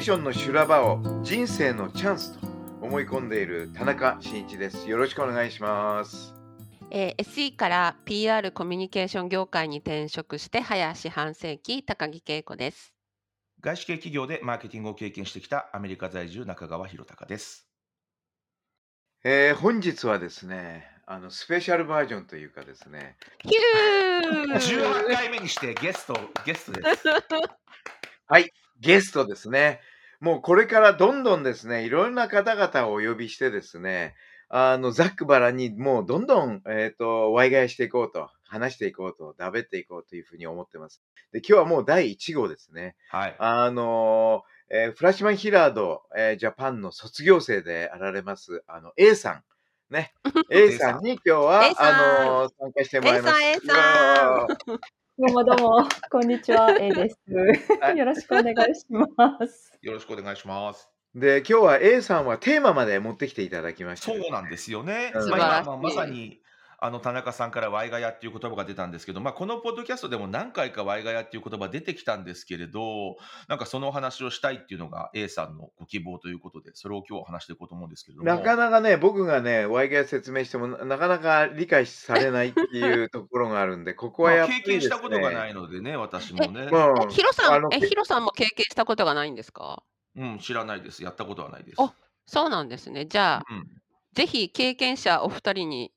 ーションの修羅場を人生のチャンスと思い込んでいる田中真一です。よろしくお願いします。えー SE から PR コミュニケーション業界に転職して早四半世紀高木恵子です。外資系企業でマーケティングを経験してきたアメリカ在住中川博隆ですえー本日はですね、あのスペシャルバージョンというかですね、ヒュー18回目にしてゲストゲストです ゲストですね。もうこれからどんどんですね、いろんな方々をお呼びしてですね、あのざっくばらんにもうどんどん、えっ、と、ワイガヤしていこうと、話していこうと、だべっていこうというふうに思ってます。で、今日はもう第1号ですね。はいあのーえーフラッシュマンヒラード、えージャパンの卒業生であられます、あの、A さん。ね。A さんに今日はあのー参加してもらいます。A さん A さんどうもどうも、こんにちは、A です。はい。よろしくお願いします。よろしくお願いします。ーで、今日は A さんはテーマまで持ってきていただきました。そうなんですよね、うん。まあまさにあの田中さんからワイガヤっていう言葉が出たんですけど、まあ、このポッドキャストでも何回かワイガヤっていう言葉出てきたんですけれどなんかそのお話をしたいっていうのが A さんのご希望ということでそれを今日は話していこうと思うんですけれども。なかなかね、僕がね、ワイガヤ説明してもななかなか理解されないっていうところがあるんで、ここはまあやっぱり経験したことがないの。のでね私もね、まあえヒロさん、えヒロさんも経験したことがないんですか？うん、知らないです。やったことはないです。あそうなんですね。じゃあ、うん。ぜひ経験者お二人に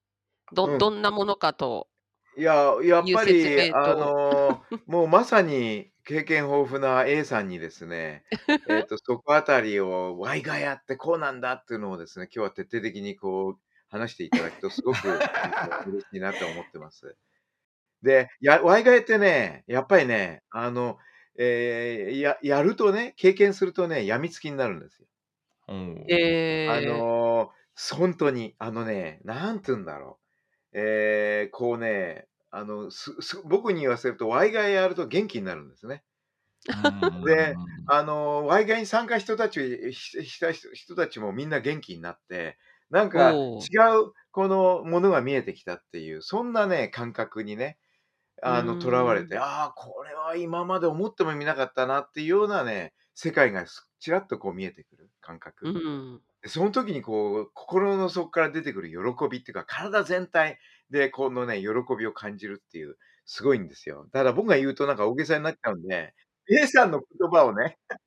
ど,、うんどんなものかと。いや、やっぱり、あのーもうまさに経験豊富な A さんにですね、えっと、そこあたりを、ワイガヤってこうなんだっていうのをですね、今日は徹底的にこう、話していただくと、すごく 嬉しいなと思ってます。で、や、ワイガヤってね、やっぱりね、あの、えーや、やるとね、経験するとね、病みつきになるんですよ。うんえーあのー本当に、あのね、なんて言うんだろう。えーこうね、あの、す、す、僕に言わせると、ワイガイやると元気になるんですね。うんであの、ワイガイに参加した人たち、しした人人たちもみんな元気になって、なんか違おうう、このものが見えてきたっていう、そんなね、感覚にね、あの、うん囚われて、ああ、これは今まで思ってもみなかったなっていうようなね、世界がすちらっとこう見えてくる感覚。うん、でその時にこう心の底から出てくる喜びっていうか体全体でこのね喜びを感じるっていうすごいんですよ。ただ僕が言うとなんか大げさになっちゃうんで A さんの言葉をね。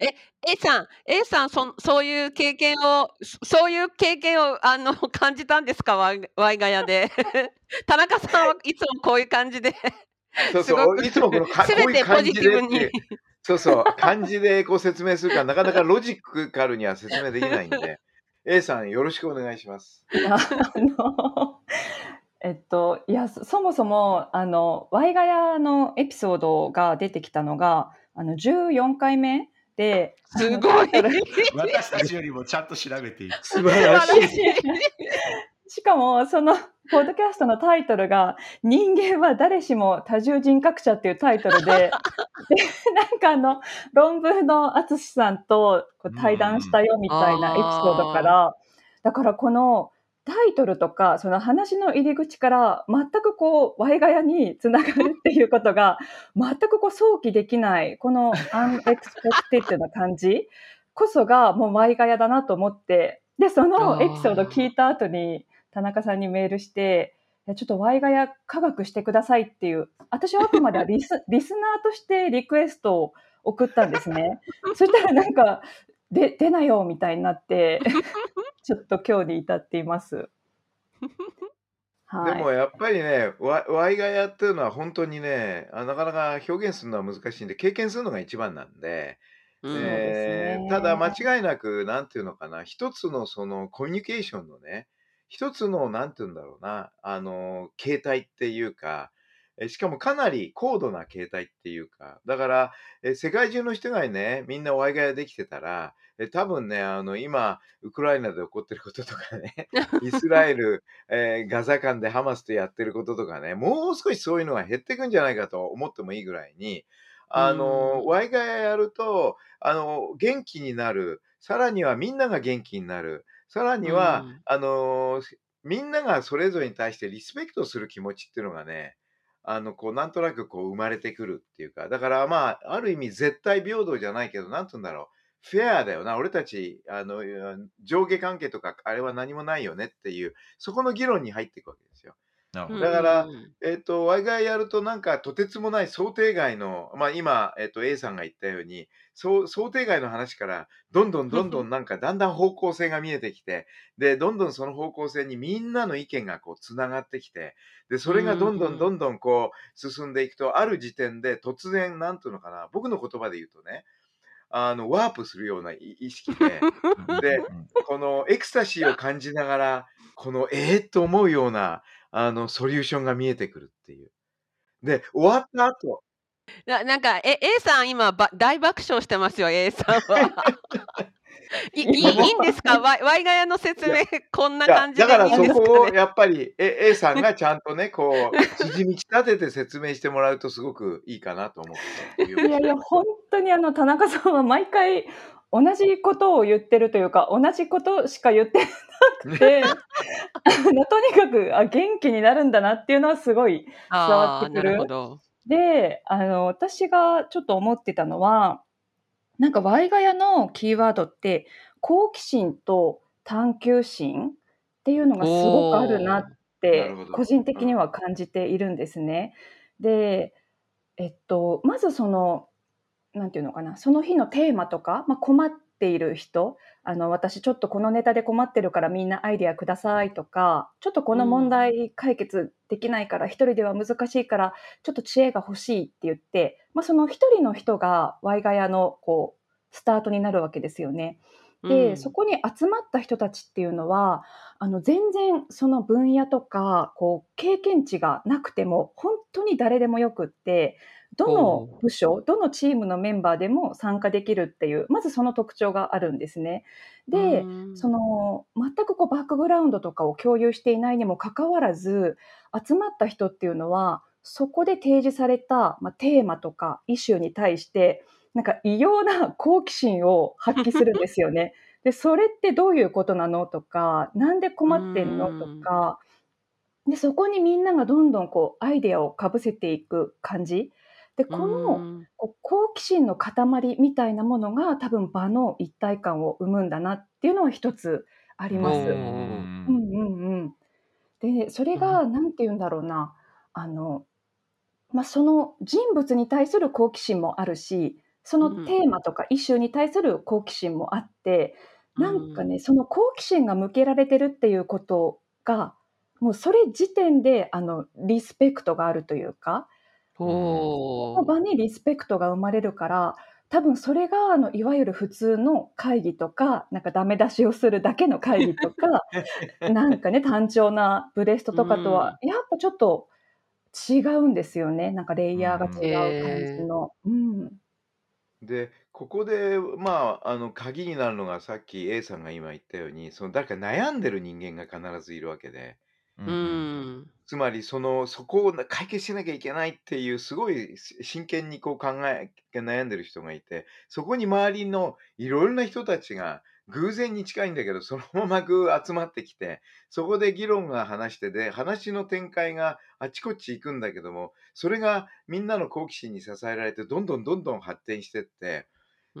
え A さん、A さんそ、そういう経験を、そういう経験をあの 感じたんですか、ワイワイガヤで。田中さんはいつもこういう感じで、そうそういつもこのか こすべてポういう感じでって。そうそう。漢字でこう説明するからなかなかロジカルには説明できないんで。A さんよろしくお願いします。あの、えっと、いや、そそもそも、あの、ワイガヤのエピソードが出てきたのが、あの、14回目で、すごい。私たちよりもちゃんと調べている。素晴らしいしかも、その、ポッドキャストのタイトルが、人間は誰しも多重人格者っていうタイトルで、でなんかあの、ロンブーの淳さんとこう対談したよみたいなエピソードから、だからこのタイトルとか、その話の入り口から全くこう、ワイガヤにつながるっていうことが、全くこう、想起できない、この unexpected な感じこそがもうワイガヤだなと思って、で、そのエピソード聞いた後に、田中さんにメールして、ちょっとワイガヤ科学してくださいっていう、私はあくまではリス リスナーとしてリクエストを送ったんですね。そしたらなんか、で出なよみたいになって、ちょっと今日に至っています。はい。でもやっぱりね、ワワイガヤっていうのは本当にね、あなかなか表現するのは難しいんで、経験するのが一番なんで、うんえーねただ間違いなく、なんていうのかな、一つのそのコミュニケーションのね、一つの、なんていうんだろうな、あの、形態っていうか、え、しかもかなり高度な形態っていうか、だから、え、世界中の人がね、みんなワイガヤできてたら、え、多分ね、あの、今、ウクライナで起こってることとかね、イスラエル、えーガザ間でハマスとやってることとかね、もう少しそういうのが減ってくんじゃないかと思ってもいいぐらいに、あの、ワイガヤやると、あの、元気になる。さらにはみんなが元気になる。さらには、あの、みんながそれぞれに対してリスペクトする気持ちっていうのがね、あの、こう、なんとなくこう生まれてくるっていうか、だからまあ、ある意味絶対平等じゃないけど、なんつうんだろう。フェアだよな。俺たち、あの、上下関係とか、あれは何もないよねっていう、そこの議論に入っていくわけですよ。だから、えっ、と、ワイガイやるとなんかとてつもない想定外の、まあ今、えっ、と、A さんが言ったように、想定外の話から、どんどんどんどんなんかだんだん方向性が見えてきて、で、どんどんその方向性にみんなの意見がこうつながってきて、で、それがどんどんどんどんこう進んでいくと、ある時点で突然、なんていうのかな、僕の言葉で言うとね、あの、ワープするような意識で、で、このエクスタシーを感じながら、この、ええー、と思うような、あの、ソリューションが見えてくるっていう。で、終わった後ななんか、え A さん今ば大爆笑してますよ、A さんは。いいいいんですか？ワイワイガヤの説明、こんな感じでだからそいいんですかこをね。やっぱり、A, A さんがちゃんとね、こう、筋道立てて説明してもらうとすごくいいかなと思っていやいや、本当にあの、田中さんは毎回同じことを言ってるというか、同じことしか言ってなくて、あの、とにかく、あ、元気になるんだなっていうのはすごい伝わってくる。ほど。で、あの、私がちょっと思ってたのは、なんかワイガヤのキーワードって好奇心と探求心っていうのがすごくあるなって。個人的には感じているんですね。で、えっと、まずその、なんていうのかな、その日のテーマとか、まあ、困っている人、あの、私ちょっとこのネタで困ってるからみんなアイデアくださいとか、ちょっとこの問題解決できないから一人では難しいからちょっと知恵が欲しいって言って、まあ、その一人の人がワイガヤのこうスタートになるわけですよね。で、うんそこに集まった人たちっていうのはあの全然その分野とかこう経験値がなくても本当に誰でもよくってどのほ部署どのチームのメンバーでも参加できるっていうまずその特徴があるんですね。で、うんその全くこうバックグラウンドとかを共有していないにもかかわらず集まった人っていうのはそこで提示された、まあ、テーマとかイシューに対してなんか異様な好奇心を発揮するんですよね。でそれってどういうことなのとかなんで困ってんのとかでそこにみんながどんどんこうアイデアをかぶせていく感じでこのうん。こう好奇心の塊みたいなものが多分場の一体感を生むんだなっていうのは一つあります。ほう。うんうんうん、でそれが何て言うんだろうな。あの、まあ、その人物に対する好奇心もあるしそのテーマとかイシューに対する好奇心もあって、なんかねその好奇心が向けられてるっていうことがもうそれ時点であのリスペクトがあるというかほその場にリスペクトが生まれるから多分それがあのいわゆる普通の会議とかなんかダメ出しをするだけの会議とか なんかね単調なブレストとかとはやっぱちょっと違うんですよね。なんかレイヤーが違う感じの。うん。で、ここで、まあ、あの、鍵になるのがさっき A さんが今言ったように、その誰か悩んでる人間が必ずいるわけで、う。うん。つまりその、そこを解決しなきゃいけないっていう、すごい真剣にこう考え、悩んでる人がいて、そこに周りのいろいろな人たちが偶然に近いんだけど、そのままぐー集まってきて、そこで議論が話してで、話の展開があちこち行くんだけども、それがみんなの好奇心に支えられて、どんどんどんどん発展してって、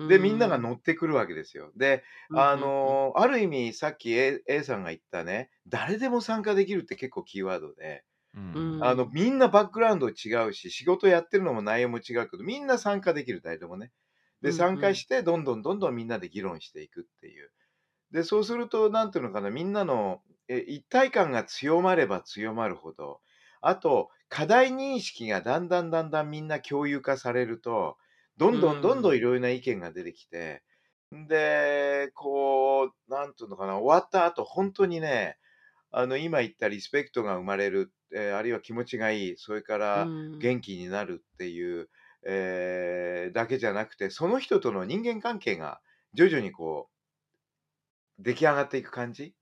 で、みんなが乗ってくるわけですよ。で、あのある意味、さっき A, A さんが言ったね、誰でも参加できるって結構キーワードで、うんあの、みんなバックグラウンド違うし、仕事やってるのも内容も違うけど、みんな参加できる、誰でもね。で、参加して、どんどんどんどんみんなで議論していくっていう。で、そうすると、なんていうのかな、みんなのえ一体感が強まれば強まるほど、あと、課題認識がだんだんだんだんみんな共有化されると、どんどんどんどんいろいろな意見が出てきて、で、こう、なんていうのかな、終わった後、本当にね、あの、今言ったリスペクトが生まれるえーあるいは気持ちがいい、それかうらん。元気になるっていう、えーだけじゃなくて、その人との人間関係が徐々にこう、出来上がっていく感じ。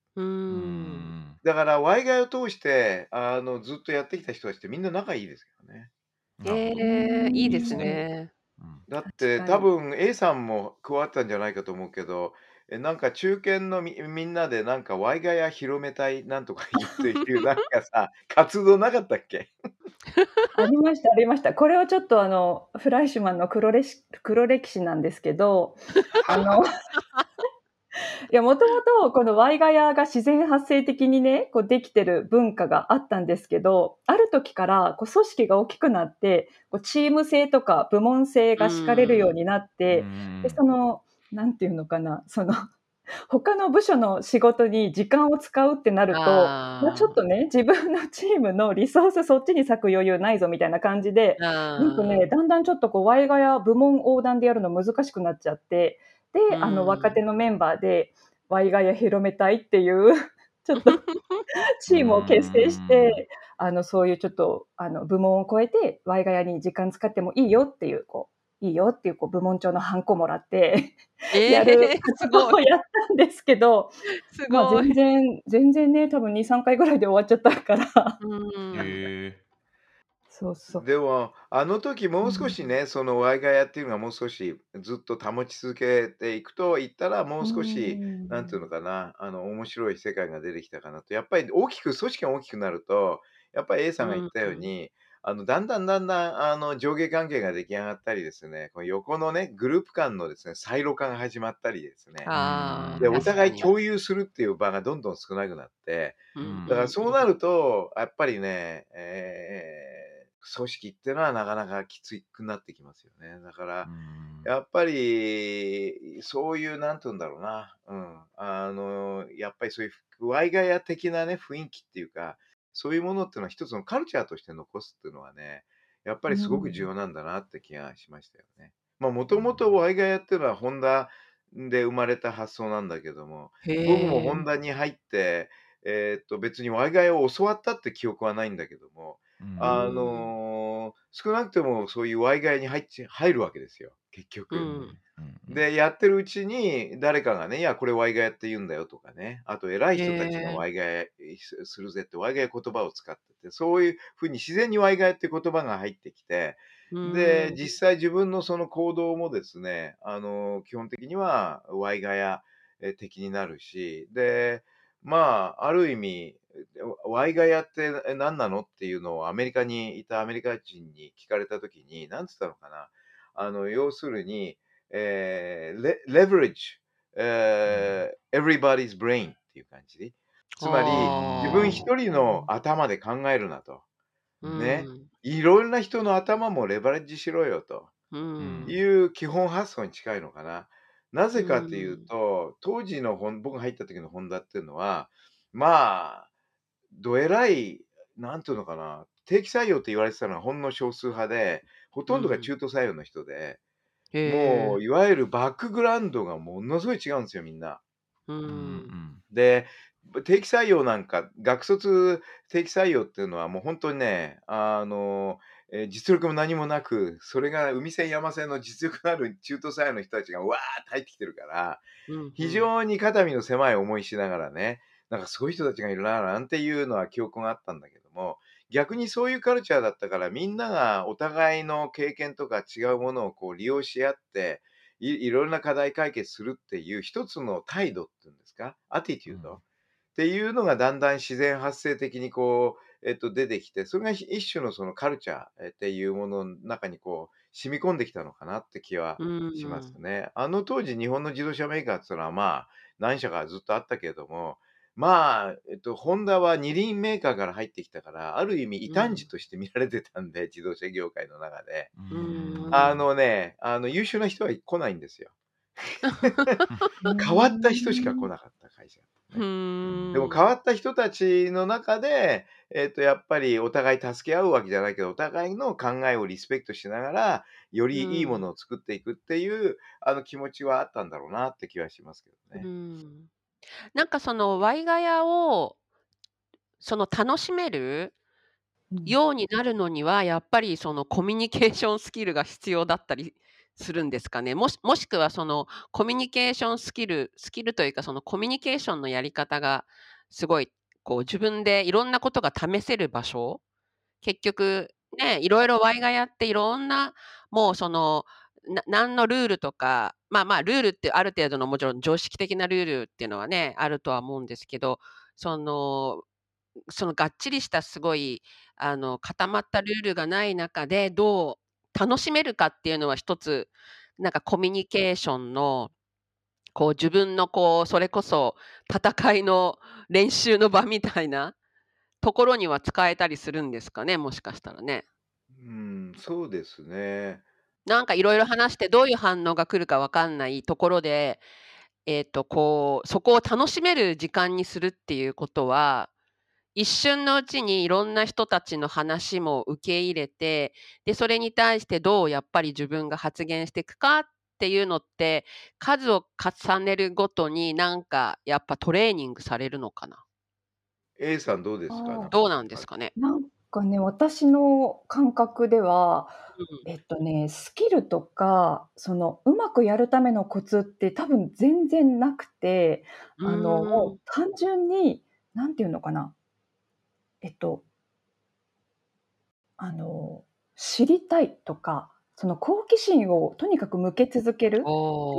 うん。ん。だから、ワイガイを通して、あの、ずっとやってきた人たちってみんな仲いいですけどね。なるほど。ええ、いいでうん。すね。うん。確だってかに。多分 A さんも加わったんじゃないかと思うけど、え、なんか中堅のみみんなでなんかワイガヤ広めたいなんとか言っていう なんかさ、活動なかったっけ？ありましたありました。これはちょっとあの、フライシュマンの黒れし黒歴史なんですけど、あの いや、もともとこのワイガヤが自然発生的にね、こうできてる文化があったんですけど、ある時からこう組織が大きくなって、こうチーム性とか部門性うが敷かれるようん。になっうて、で、そん。の、なんていうのかな、その他の部署の仕事に時間を使うってなると、まあ、ちょっあとね、自分のチームのリソースそっちに割く余裕ないぞみたいな感じで、あ。なんかね、ああ。だんだんちょっとこうワイガヤ部門横断でやるの難しくなっちゃって、で、うあの若手ん。のメンバーでワイガヤ広めたいっていう ちょっとう チームを結成しーん。て、あのそういうちょっとあの部門を超えてワイガヤに時間使ってもいいよっていうこういいよっていうこう部門長のハンコもらってえ やる活動ごい。をやったんですけど、すまあ全。然全然ね、多分2、3回ぐらいで終わっちゃったから。そうそう。でも、あの時もううん。少しね、そのワイガヤっていうのがもう少しずっと保ち続けていくと言ったら、もうう少し、なんていうん。のかな、あの面白い世界が出てきたかなと。やっぱり大きく組織が大きくなると、やっぱり A さんが言ったよううん。に、あのだんだんだんだんあの上下関係が出来上がったりですね、この横のね、グループ間のですね、サイロ化が始まったりですね。うああ、で。お確かに。互い共有するっていう場がどんどん少なくなって、ううんだからんうんう。そうなんると、やっぱりね、えー、組織ってのはなかなかきつくなってきますよね。だから、ん。やっぱり、そういう、なんて言うんだろうな、うん、あの、やっぱりそういうワイガヤ的なね、雰囲気っていうか、そういうものっていうのは一つのカルチャーとして残すっていうのはね、やっぱうりすごく重ん。要なんだなって気がしましたよね。まあ、もうともとん。ワイガヤっていうのはホンダで生まれた発想なんだけども、僕も。ホンダに入って、えーっと、別にワイガヤを教わったって記憶はないんだけども、うあうん。の、少なくともそういうワイガヤに入っち入るわけですよ、結う局。で、やってるうちに誰かがね、いや、これワイガヤって言うんだよとかね、あと偉い人たちが。ワイガヤすするぜってワイガヤ言葉を使ってて、そういう風に自然にワイガヤって言葉が入ってきて、うで、ん。実際自分のその行動もですね、あの、基本的にはワイガヤえ的になるし、で、まあ、ある意味、ワイガヤってえ何なの？っていうのをアメリカにいたアメリカ人に聞かれたときに、なんつったのかな？あの、要するに、えー、レ leverage、うん。えー everybody's brain っていう感じ。つまり、自分一。人の頭で考えるなと。うね。ん。いろんな人の頭もレバレッジしろよと。いう基本発想に近いのかな。なうぜかっていうん。と、当時のホン僕が入った時のホンダっていうのは、まあ、どえらい、なんていうのかな、定期採用って言われてたのはほんの少数派で、ほうん。とんどが中途採用の人で、もへえ。ういわゆるバックグラウンドがものすごい違うんですよ、みんな。う。うんうんん。で、定期採用なんか、学卒定期採用っていうのはもう本当にね、あの、えー実力も何もなく、それが海線山線の実力のある 中途採用の人たちがわーって入ってきてるから、うん。非うん。常に肩身の狭い思いしながらね、なんかそういう人たちがいるななんていうのは記憶があったんだけども、逆にそういうカルチャーだったからみんながお互いの経験とか違うものをこう利用し合っていいろんな課題解決するっていう一つの態度っていうんですか？アティテュードっていうのがだんだん自然発生的にこう、えっと、出てきてそれが一種のそのカルチャーっていうものの中にこう染み込んできたのかなって気はうん。しますね。あの当時日本の自動車メーカーっていうのはまあ何社かずっとあったけれどもまあ、えっと、ホンダは二輪メーカーから入ってきたからある意味異端児として見られてたんで、自動車業界の中で。あのねあの優秀な人は来ないんですよ 変わった人しか来なかった会社。でも変わった人たちの中で、えっと、やっぱりお互い助け合うわけじゃないけどお互いの考えをリスペクトしながらよりいいものを作っていくっていう、あの気持ちはあったんだろうなって気はしますけどうね。ん。なんかそのワイガヤを、その楽しめるうん。ようになるのには、やっぱりそのコミュニケーションスキルが必要だったりするんですかね。もしもしくはそのコミュニケーションスキルスキルというか、そのコミュニケーションのやり方がすごい、こう自分でいろんなことが試せる場所結局ね、いろいろワイがやっていろんな、もうその、な何のルールとか、まあまあルールってある程度のもちろん常識的なルールっていうのはね、あるとは思うんですけど、その、そのがっちりしたすごい、あの、固まったルールがない中で、どう楽しめるかっていうのは一つ、なんかコミュニケーションの、こう自分のこう、それこそ戦いの練習の場みたいなところには使えたりするんですかね、もしかしたらね。うん、そうですね。なんかいろいろ話してどういう反応が来るかわかんないところで、えっと、こう、そこを楽しめる時間にするっていうことは、一瞬のうちにいろんな人たちの話も受け入れて、で、それに対してどうやっぱり自分が発言していくかっていうのって、数を重ねるごとになんかやっぱトレーニングされるのかな？A さんどうですか？どうなんですかね？なんかね、私の感覚では、うんえっとね、スキルとか、その、うまくやるためのコツって多分全然なくて、あの、うーんもう単純に、なんていうのかな。えっと、あの、知りたいとか、その好奇心をとにかく向け続けるってい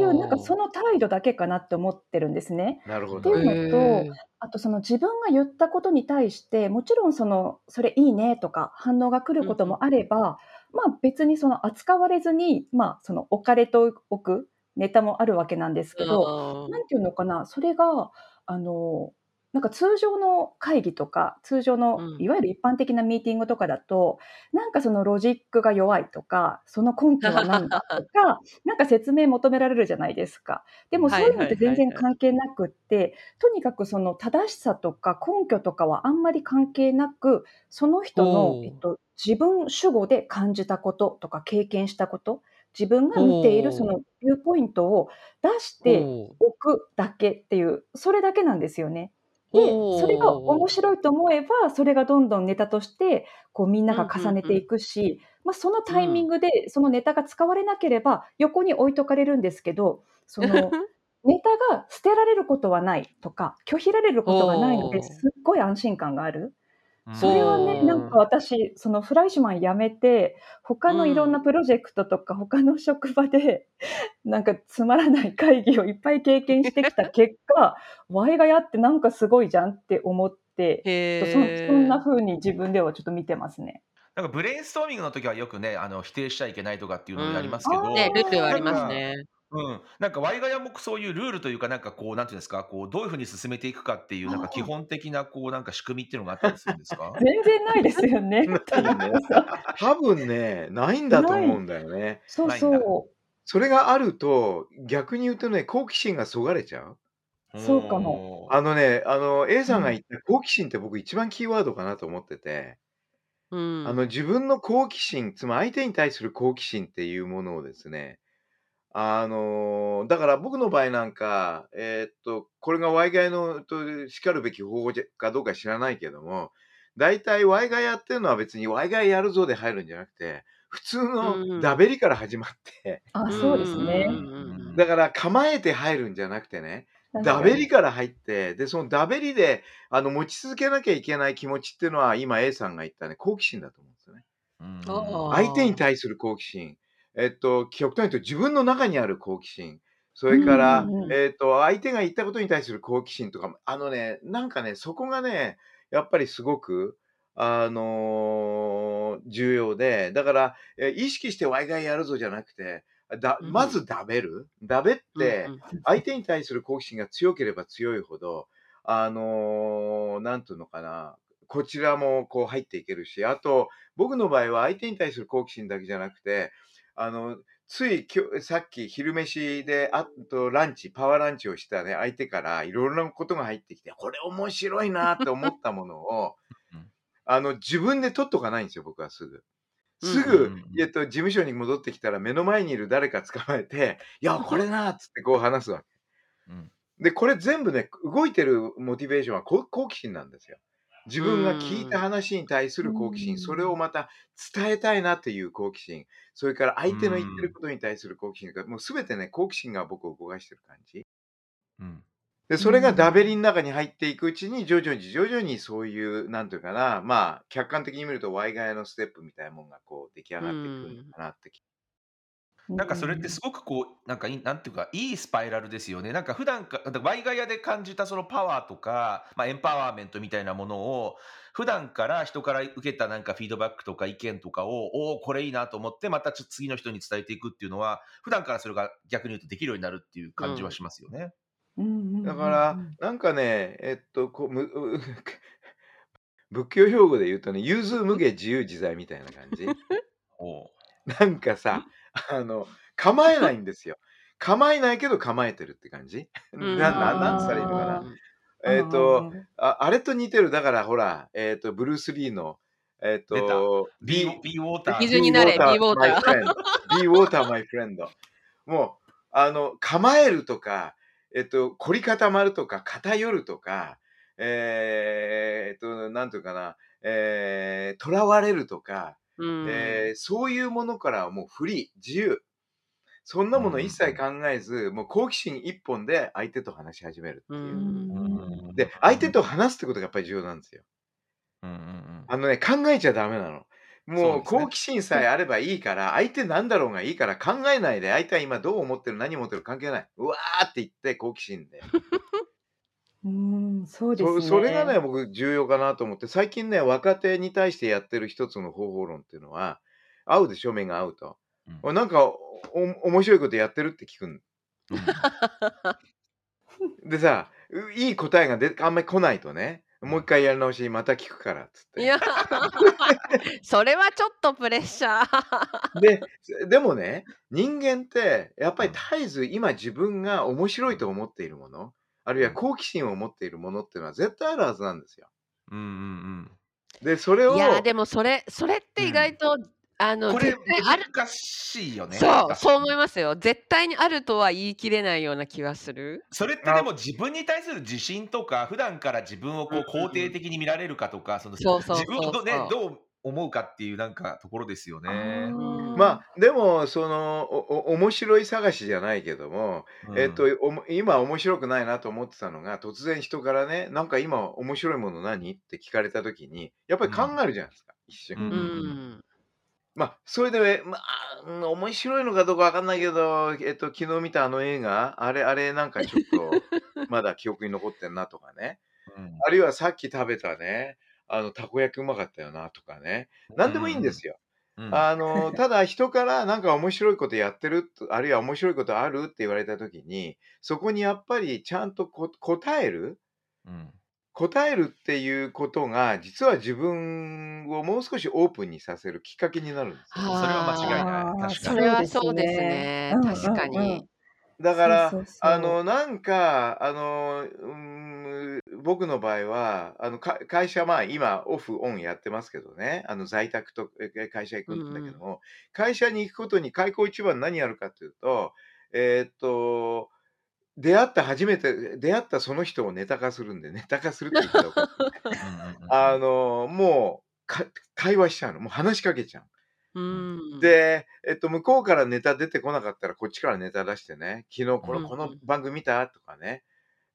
う、なんかその態度だけかなって思ってるんですね。なるほどってい。うのとあとその自分が言ったことに対してもちろんそのそれいいねとか反応が来ることもあれば、まあ別にその扱われずにまあその置かれておくネタもあるわけなんですけど、うんなんていうのかなそれがあのなんか通常の会議とか通常のうん。いわゆる一般的なミーティングとかだと、なんかそのロジックが弱いとかその根拠は何だとか なんか説明求められるじゃないですか。でもそういうのって全然関係なくって、とにかくその正しさとか根拠とかはあんまり関係なくその人おの、ーえっと、自分主語で感じたこととか経験したこと自分が見ているそのビューポイントを出しておくだけっていうそれだけなんですよね。でそれが面白いと思えばそれがどんどんネタとしてこうみんなが重ねていくし、まあ、そのタイミングでそのネタが使われなければ横に置いとかれるんですけどその ネタが捨てられることはないとか拒否られることがないのですっごい安心感がある。うん。それはね、なんか私、そのフライシュマン辞めて、他のいろんなプロジェクトとか、他の職場で、なんかつまらない会議をいっぱい経験してきた結果、ワイがやってなんかすごいじゃんって思って、へそーそんな風に自分ではちょっと見てますね。なんかブレインストーミングの時はよくね、あの否定しちゃいけないとかっていうのをやりますけど、うん。ね、ルールはありますね。うん、なんかワイガヤもそういうルールというか、なんかこう、なんていうんですか、こうどういうふうに進めていくかっていう、なんか基本的なこうなんか仕組みっていうのがあったりするんですか？全然ないですよね。多分ね、ないんだと思うんだよね。そうないんだ。そそれがあると、逆に言うとね、好奇心がそがれちゃう。そうかも。あのね、あの、A さんが言った好奇心って僕一番キーワードかなと思ってて、うん。あの、自分の好奇心、つまり相手に対する好奇心っていうものをですね、あの、だから僕の場合なんか、えーっと、これが Y ガヤのとしかるべき方法じゃかどうか知らないけども、大体 Y ガヤっていうのは別に Y ガヤやるぞで入るんじゃなくて、普通うんのダベリから始まって、う。あ、そうですね。うんだから構えて入るんじゃなくてね、ダベリから入って、で、そのダベリであの持ち続けなきゃいけない気持ちっていうのは、今 A さんが言ったね、好奇心だと思うんですよね。相手に対する好奇心、えっと、極端に言うと自分の中にある好奇心、それから、うんうんうん。えっと、相手が言ったことに対する好奇心とかも、あのね、なんかね、そこがね、やっぱりすごく、あのー重要で、だから、え意識してワイガイやるぞじゃなくて、だうんまずダベる。ダベって、相手に対する好奇心が強ければ強いほど、あのーなんていうのかな、こちらもこう入っていけるし、あと、僕の場合は相手に対する好奇心だけじゃなくて、あの、つい今日さっき昼飯で、あとランチ、パワーランチをしたね、相手からいろいろなことが入ってきて、これ面白いなって思ったものを うん、あの、自分で取っとかないんですよ、僕はすぐ。すうんぐうん、えっと、事務所に戻ってきたら目の前にいる誰か捕まえて、いや、これなっつってこう話すわけ。うんで、これ全部ね、動いてるモチベーションは好好奇心なんですよ。自分が聞いたうん。話に対すうる好奇心、それん。をまた伝えたいなっていう好奇心、それからう相手の言ってるん。ことに対する好奇心が、もうすべてね、好奇心が僕を動かしてる感じ。うん。で、うそれがダベリん。の中に入っていくうちに、徐々に徐々にそういう、なんていうかな、まあ、客観的に見ると、ワイガヤのステップみたいなもんがこう出来上うがってくるのん。かなってなんかそれってん。すごくこう、なんかいなんていうか、いいスパイラルですよね。なんか普段かだワイガヤで感じたそのパワーとか、まあ、エンパワーメントみたいなものを、普段から人から受けたなんかフィードバックとか意見とかを、おお、これいいなと思って、またちょ次の人に伝えていくっていうのは、普段からそれが逆に言うとできるようになるっていうう。感じはしますよね。うんうんうんうだから、ん。なんかね、えっと、こう、むう 仏教用語で言うとね、融通無下自由自在みたいな感じ。なんかさ、あの、構えないんですよ。構えないけど構えてるって感じ？う な、な、なんつったらいいのかな？えっあと、あ。あ、あれと似てる。だからほら、えっと、ブルース・リーの、えっ出た。と、Be, Be, be water. 水 Be になれ、Be water, my Water。friend. Be water, my friend. もう、あの、構えるとか、えっと、凝り固まるとか、偏るとか、えーえっと、なんていうかな、えー、囚われるとか、うん。えーそういうものからはもうフリー、自由。そんなもの一切考えず、もう好奇心一本で相手と話し始めるってう。いう。ん。うんで、相手と話すってことがやっぱり重要なんですよ。うんうんうん。あのね、考えちゃダメなの。もう。好奇心さえあればいいから、相手なんだろうがいいから考えないで、相手は今どう思ってる、何思ってる関係ない。うわーって言って好奇心で。うん、そうですそそれがね、ね。僕重要かなと思って、最近ね、若手に対してやってる一つの方法論っていうのは、合うでしょ、目が合うと。うんおなんかお、お面白いことやってるって聞くん。うん でさ、ういい答えがであんまり来ないとね、もう一回やり直し、また聞くからっつって。いや、それはちょっとプレッシャー。で、でもね、人間って、やっぱり絶えず今自分が面白いと思っているもの、あるいは好奇心を持っているものっていうのは絶対あるはずなんですよ。うんうんで、それを、いや、でもそれ、それって意外と、あうん。の、これ絶対ある。難しいよね。そう、そう思いに。ますよ。絶対にあるとは言い切れないような気がする。それってでも自分に対する自信とか、普段から自分をこう肯定的に見られるかとか、そのそうそう自分をね、そうそう。どう思うかっていうなんかところですよあね。うん。まあ、でも、その、お、お面白い探しじゃないけども、えっと、うん。おも今面白くないなと思ってたのが、突然人からね、なんか今面白いもの何？って聞かれたときに、やっぱり考えるじゃないですか、一瞬。うんう。ん。まあ、それで、まあ、うん面白いのかどうかわかんないけど、えっと、昨日見たあの映画、あれ、あれなんかちょっと、まだ記憶に残ってんなとかね。うんあるいはさっき食べたね、あの、たこ焼きうまかったよなとかね。なんでもいいんですよ。うんあの、ただ人からなんか面白いことやってると、あるいは面白いことあるって言われたときに、そこにやっぱりちゃんとこ答える？うん答えるっていうことが、実は自分をもう少しオープンにさせるきっかけになるんですよ。それは間違いない確かそにれはそうですね。うん確かに。だから、そうそうそうあの、なんか、あの、うーん、僕の場合は、あの、か会社、まあ、今、オフ、オンやってますけどね、あの、在宅とえ会社行くんだけども、会社に行くことに開口一番何やるかっていうと、えーっと、出会った初めて、出会ったその人をネタ化するんで、ネタ化するって言ったらおあの、もう、か会話しちゃうの。もう話しかけちゃう。うん。で、えっと、向こうからネタ出てこなかったら、こっちからネタ出してね、昨日この、うん。この番組見た？とかね、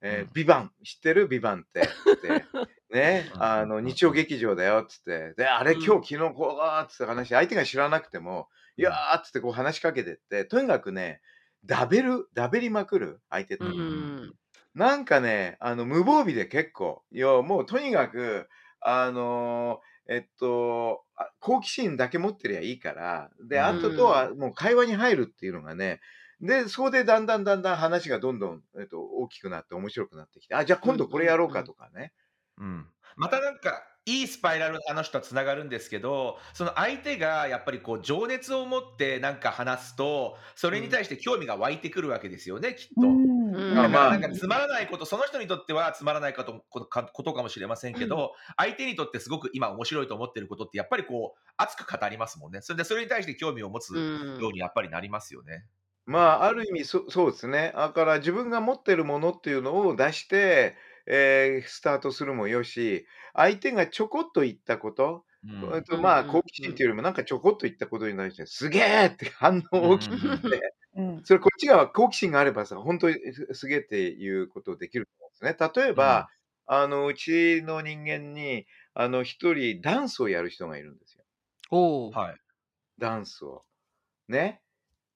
えうんー、ビバン、知ってる？ビバンって。って ね、うんあの、日曜劇場だよ、つって。で、あれ、うん今日、昨日、こうだ、つって話、相手が知らなくても、いやー、つってこう話しかけてって、とにかくね、ダベる、ダベりまくる、相手と。うん。なんかね、あの、無防備で結構。いや、もうとにかく、あのーえっと、あ好奇心だけ持ってりゃいいから、で、うんあととはもう会話に入るっていうのがね、で、そこでだんだんだんだん話がどんどん、えっと、大きくなって面白くなってきて、あ、じゃあ今度これやろうかとかね。うんまたなんかいいスパイラルの話とはつながるんですけどその相手がやっぱりこう情熱を持ってなんか話すとそれに対して興味が湧いてくるわけですよねきっと。うんうんだかまあらなんかつまらないこと、その人にとってはつまらないかとことかことかもしれませんけど、相手にとってすごく今面白いと思ってることってやっぱりこう熱く語りますもんね。それでそれに対して興味を持つうんようにやっぱりなりますよね。まあ、ある意味そ、そうですね。だから自分が持ってるものっていうのを出して、えースタートするもよし、相手がちょこっと言ったこと、うんえっと、うんまあ、うん好奇心っていうよりも、なんかちょこっと言ったことに対して、すげえって反応大きくうんて、うん。それこっちが好奇心があればさ、本当にすすげえっていうことできると思うんですね。例えば、あの、うちの人間に、あの、一人ダンスをやる人がいるんですよ。おーはい。ダンスを。ね。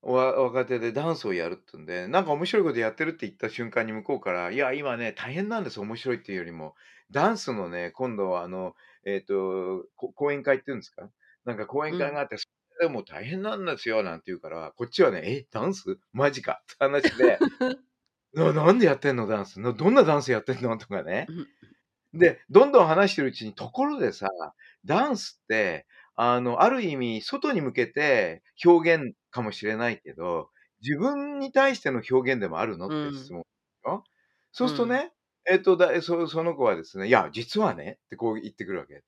わ若手でダンスをやるってんで、なんか面白いことやってるって言った瞬間に向こうから、いや、今ね、大変なんです、面白いっていうよりも、ダンスのね、今度はあの、えっ、と、こ講演会っていうんですか？なんか講演会があって、それでもう大変なんですよ、なんて言うから、こっちはね、え、ダンス？マジかって話で、ななんでやってんの、ダンス？などんなダンスやってんの？とかね。で、どんどん話してるうちに、ところでさ、ダンスって、あの、ある意味、外に向けて表現かもしれないけど、自分に対しての表現でもあるの？って質問よ。そうするとね、えっと、だそその子はですね、いや、実はね、ってこう言ってくるわけ。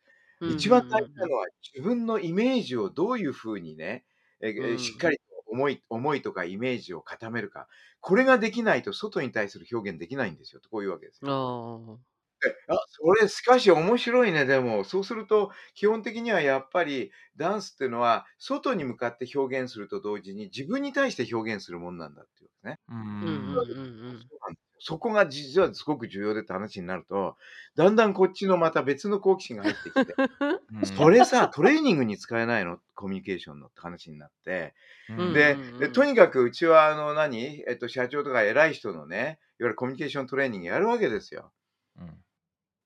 一番大事なのは、自分のイメージをどういうふうにね、ええうんしっかりと思い思いとかイメージを固めるか。これができないと外に対する表現できないんですよと、こういうわけですよ。あそれしかし面白いね、でも。そうすると、基本的にはやっぱりダンスっていうのは、外に向かって表現すると同時に、自分に対して表現するもんなんだっていうね。うんうんん。うんそこが実はすごく重要でって話になると、だんだんこっちのまた別の好奇心が入ってきて、うんそれさ、トレーニングに使えないの？コミュニケーションのって話になって、でとにかくうちはあの何、えっと、社長とか偉い人のね、いわゆるコミュニケーショントレーニングやるわけですよ。うん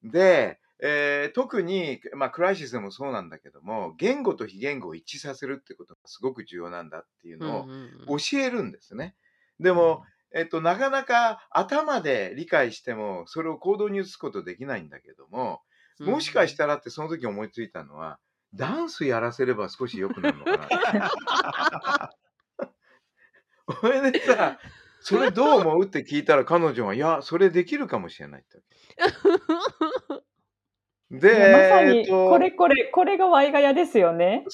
で、えー特に、まあ、クライシスでもそうなんだけども、言語と非言語を一致させるってことがすごく重要なんだっていうのを教えるんですね。でも、えっと、なかなか頭で理解しても、それを行動に移すことできないんだけども、もしかしたらってその時思いついたのは、ダンスやらせれば少し良くなるのかな。それでさ、それどう思う？って聞いたら彼女は、いや、それできるかもしれないって。で、まさにえっとこれこれこれがワイガヤですよね。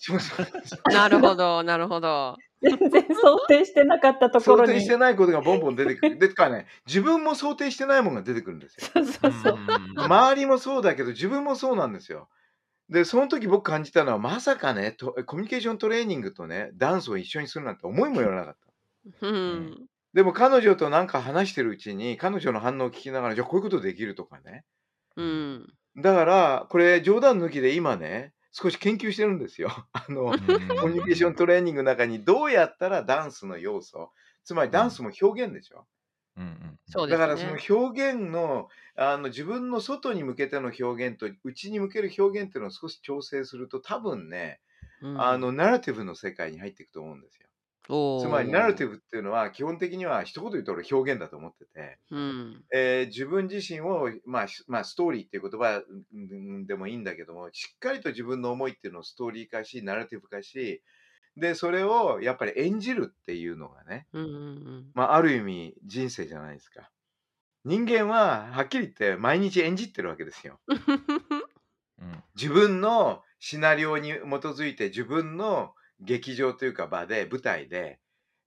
なるほど、なるほど。全然想定してなかったところに。想定してないことがボンボン出てくる。でかね、自分も想定してないものが出てくるんですよ。そうそうそう。周りもそうだけど、自分もそうなんですよ。で、その時僕感じたのは、まさかね、とコミュニケーショントレーニングとね、ダンスを一緒にするなんて思いもよらなかった。うん。でも彼女となんか話してるうちに、彼女の反応を聞きながら、じゃあこういうことできるとかね。うん。だから、これ冗談抜きで今ね、少し研究してるんですよ。あの、コミュニケーショントレーニングの中にどうやったらダンスの要素、つまりダンスも表現でしょ。そうですね。だからその表現のあの自分の外に向けての表現と内に向ける表現っていうのを少し調整すると多分ね、うんあのナラティブの世界に入っていくと思うんですよ。つまりナラティブっていうのは基本的には一言言うと俺表現だと思ってて、うん。えー自分自身を、まあしまあ、ストーリーっていう言葉うんでもいいんだけどもしっかりと自分の思いっていうのをストーリー化しナラティブ化しでそれをやっぱり演じるっていうのがねうんうんまあ、ある意味人生じゃないですか。人間ははっきり言って毎日演じってるわけですよ。自分のシナリオに基づいて自分の劇場というか場で舞台で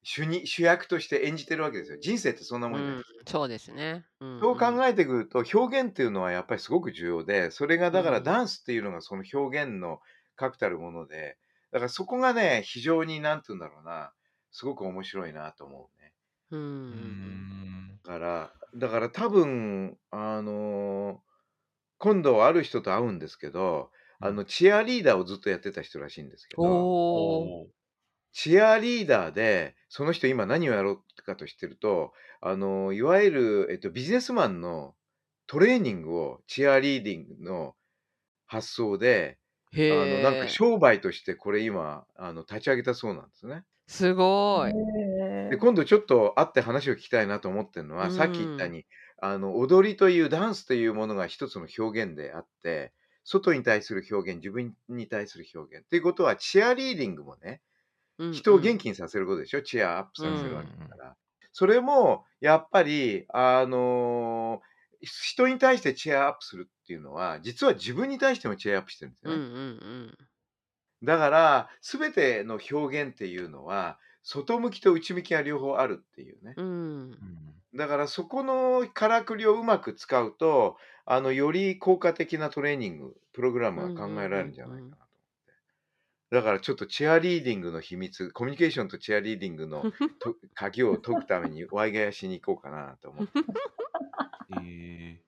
主に主役として演じてるわけですよ。人生ってそんなうん。もんじゃないうんそうですね。うんそう考えてくると表現っていうのはやっぱりすごく重要でそれがだからうんダンスっていうのがその表現の確たるものでだからそこがね非常に何て言うんだろうなすごく面白いなと思うね。うんうんだから、だから多分、あのー今度ある人と会うんですけど、あの、チアリーダーをずっとやってた人らしいんですけど、おーチアリーダーで、その人今何をやろうかとしてると、あのーいわゆる、えっと、ビジネスマンのトレーニングをチアリーディングの発想で、あへの、え。なんか商売としてこれ今、あの、立ち上げたそうなんですね。すごい。で今度ちょっと会って話を聞きたいなと思ってるのは、うんさっき言ったようにあの踊りというダンスというものが一つの表現であって外に対する表現自分に対する表現ということはチアリーディングもね人を元気。気にさせることでしょ、チアアップさせるわけだから、それもやっぱりあのー人に対してチアアップするっていうのは実は自分に対してもチアアップしてるんですようんうね、んだから全ての表現っていうのは外向きと内向きが両方あるっていうね、うん。うん。だからそこのからくりをうまく使うと、あの、より効果的なトレーニング、プログラムが考えられるんじゃないかなと思って。だからちょっとチアリーディングの秘密、コミュニケーションとチアリーディングのと 鍵を解くためにワイガヤしに行こうかなと思って。え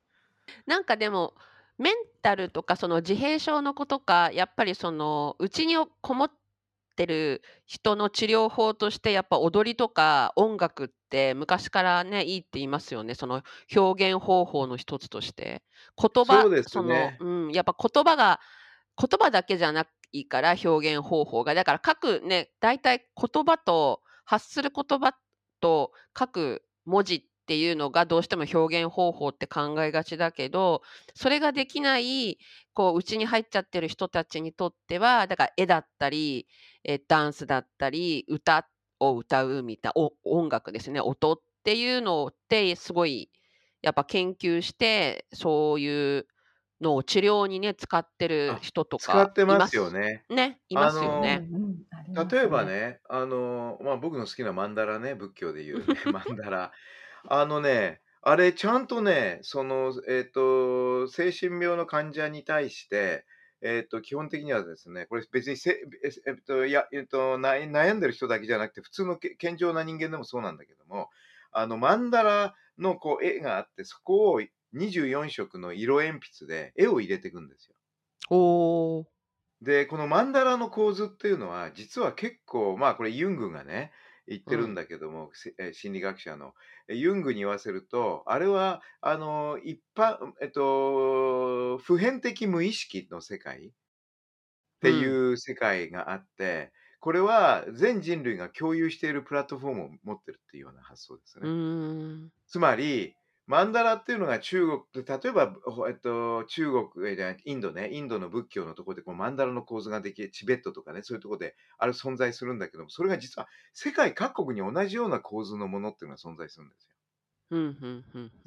なんかでも、メンタルとかその自閉症の子とか、やっぱりその、うちにこもってる人の治療法として、やっぱ踊りとか音楽って昔からね、いいって言いますよね。その表現方法の一つとして。言そう葉、ですその、ね。うん、やっぱ言葉が言葉だけじゃないから表現方法が。だから書くね、大体言葉と発する言葉と書く文字っていうのがどうしても表現方法って考えがちだけど、それができない、こう、うちに入っちゃってる人たちにとっては、だから絵だったり、え、ダンスだったり、歌を歌うみたいな、お音楽ですね、音っていうのってすごいやっぱ研究して、そういうのを治療にね、使ってる人と使ってまますよね。ね、いますよね。例えばね、あの、まあ、僕の好きなマンダラね、仏教で言うね、マンダラ。あのね、あれちゃんとね、その、えっと、精神病の患者に対して、えっと、基本的にはですね、これ別にせ、えっと、いや、えっと、悩んでる人だけじゃなくて、普通の健常な人間でもそうなんだけども、あの、マンダラのこう絵があって、そこを24色の色鉛筆で絵を入れていくんですよ。おー。で、このマンダラの構図っていうのは、実は結構、まあこれユングがね、言ってるんだけども、え心理学者の。ユングに言わせると、あれは、あの、一般、えっと、普遍的無意識の世界っていう世界があって、これは全人類が共有しているプラットフォームを持ってるっていうような発想ですね。つまり、マンダラっていうのが中国、例えば、えっと、中国、えインドね、インドの仏教のところでこうマンダラの構図ができ、チベットとかね、そういうところである存在するんだけども、それが実は世界各国に同じような構図のものっていうのが存在するんですよ。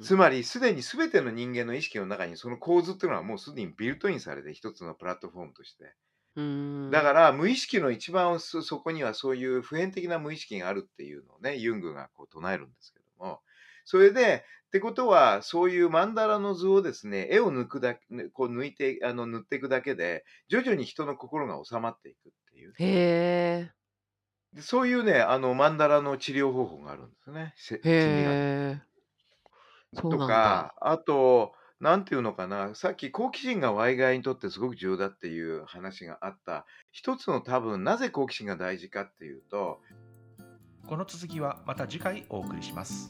つまり、すでに全ての人間の意識の中にその構図っていうのはもうすでにビルトインされて、一つのプラットフォームとして。だから、無意識の一番そこにはそういう普遍的な無意識があるっていうのをね、ユングがこう唱えるんですけども、それで、ってことは、そういうマンダラの図をですね、絵を抜くだけ、こう抜いて、あの塗っていくだけで、徐々に人の心が収まっていくっていう。へえ。そういうね、あのマンダラの治療方法があるんですね。へえ。とか、あと、なんていうのかな、さっき好奇心がワイガイにとってすごく重要だっていう話があった、一つの多分、なぜ好奇心が大事かっていうと、この続きはまた次回お送りします。